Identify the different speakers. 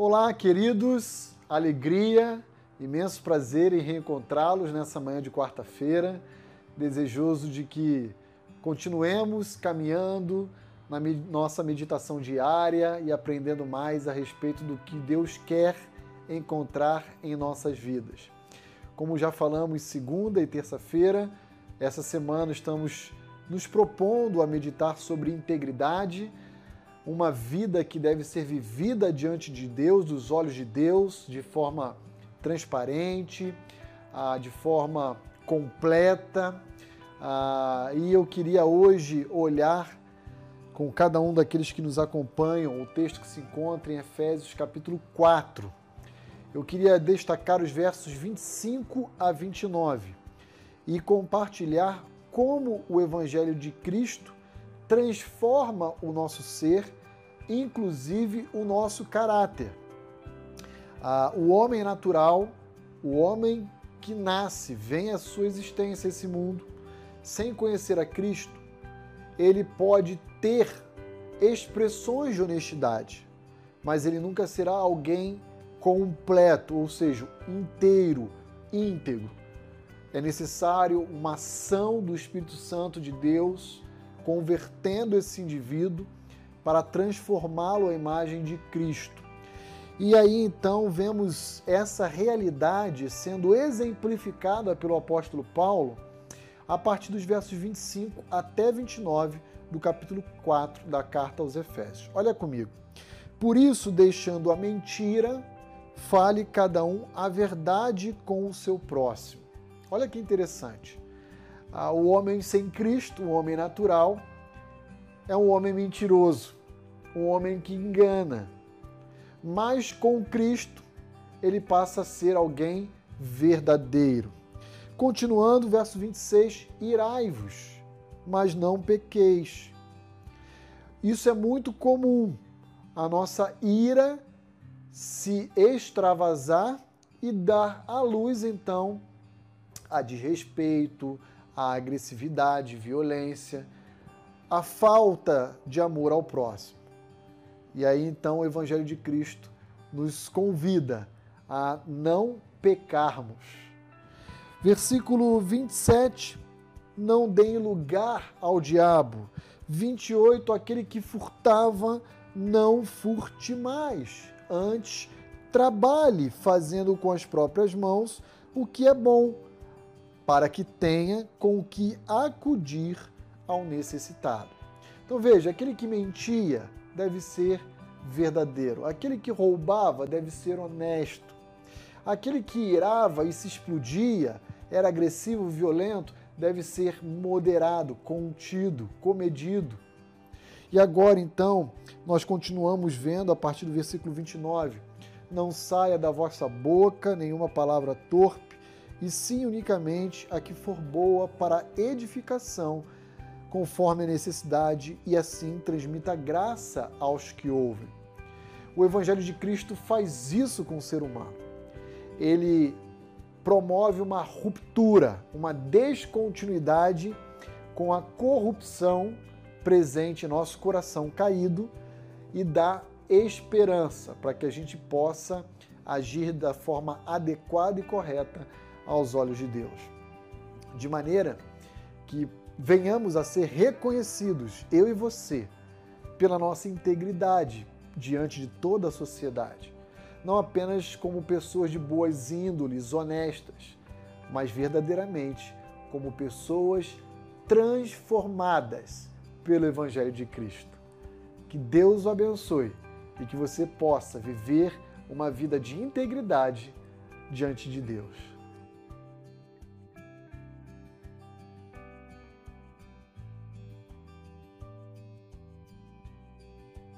Speaker 1: Olá, queridos, alegria, imenso prazer em reencontrá-los nessa manhã de quarta-feira. Desejoso de que continuemos caminhando na nossa meditação diária e aprendendo mais a respeito do que Deus quer encontrar em nossas vidas. Como já falamos segunda e terça-feira, essa semana estamos nos propondo a meditar sobre integridade uma vida que deve ser vivida diante de Deus, dos olhos de Deus, de forma transparente, ah, de forma completa. Ah, e eu queria hoje olhar com cada um daqueles que nos acompanham o texto que se encontra em Efésios capítulo 4. Eu queria destacar os versos 25 a 29 e compartilhar como o Evangelho de Cristo transforma o nosso ser inclusive o nosso caráter. Ah, o homem natural, o homem que nasce, vem à sua existência esse mundo, sem conhecer a Cristo, ele pode ter expressões de honestidade, mas ele nunca será alguém completo, ou seja, inteiro, íntegro. É necessário uma ação do Espírito Santo de Deus convertendo esse indivíduo para transformá-lo à imagem de Cristo. E aí então vemos essa realidade sendo exemplificada pelo apóstolo Paulo a partir dos versos 25 até 29 do capítulo 4 da carta aos Efésios. Olha comigo. Por isso, deixando a mentira, fale cada um a verdade com o seu próximo. Olha que interessante. Ah, o homem sem Cristo, o homem natural, é um homem mentiroso um homem que engana. Mas com Cristo, ele passa a ser alguém verdadeiro. Continuando, verso 26, irai-vos, mas não pequeis. Isso é muito comum. A nossa ira se extravasar e dar à luz, então, a desrespeito, a agressividade, violência, a falta de amor ao próximo. E aí então o Evangelho de Cristo nos convida a não pecarmos. Versículo 27, não deem lugar ao diabo. 28, aquele que furtava, não furte mais. Antes, trabalhe fazendo com as próprias mãos o que é bom, para que tenha com o que acudir ao necessitado. Então veja, aquele que mentia, deve ser verdadeiro. Aquele que roubava deve ser honesto. Aquele que irava e se explodia, era agressivo, violento, deve ser moderado, contido, comedido. E agora então, nós continuamos vendo a partir do versículo 29. Não saia da vossa boca nenhuma palavra torpe, e sim unicamente a que for boa para edificação conforme a necessidade e assim transmita graça aos que ouvem. O Evangelho de Cristo faz isso com o ser humano. Ele promove uma ruptura, uma descontinuidade com a corrupção presente em nosso coração caído e dá esperança para que a gente possa agir da forma adequada e correta aos olhos de Deus. De maneira que venhamos a ser reconhecidos, eu e você, pela nossa integridade diante de toda a sociedade. Não apenas como pessoas de boas índoles, honestas, mas verdadeiramente como pessoas transformadas pelo Evangelho de Cristo. Que Deus o abençoe e que você possa viver uma vida de integridade diante de Deus.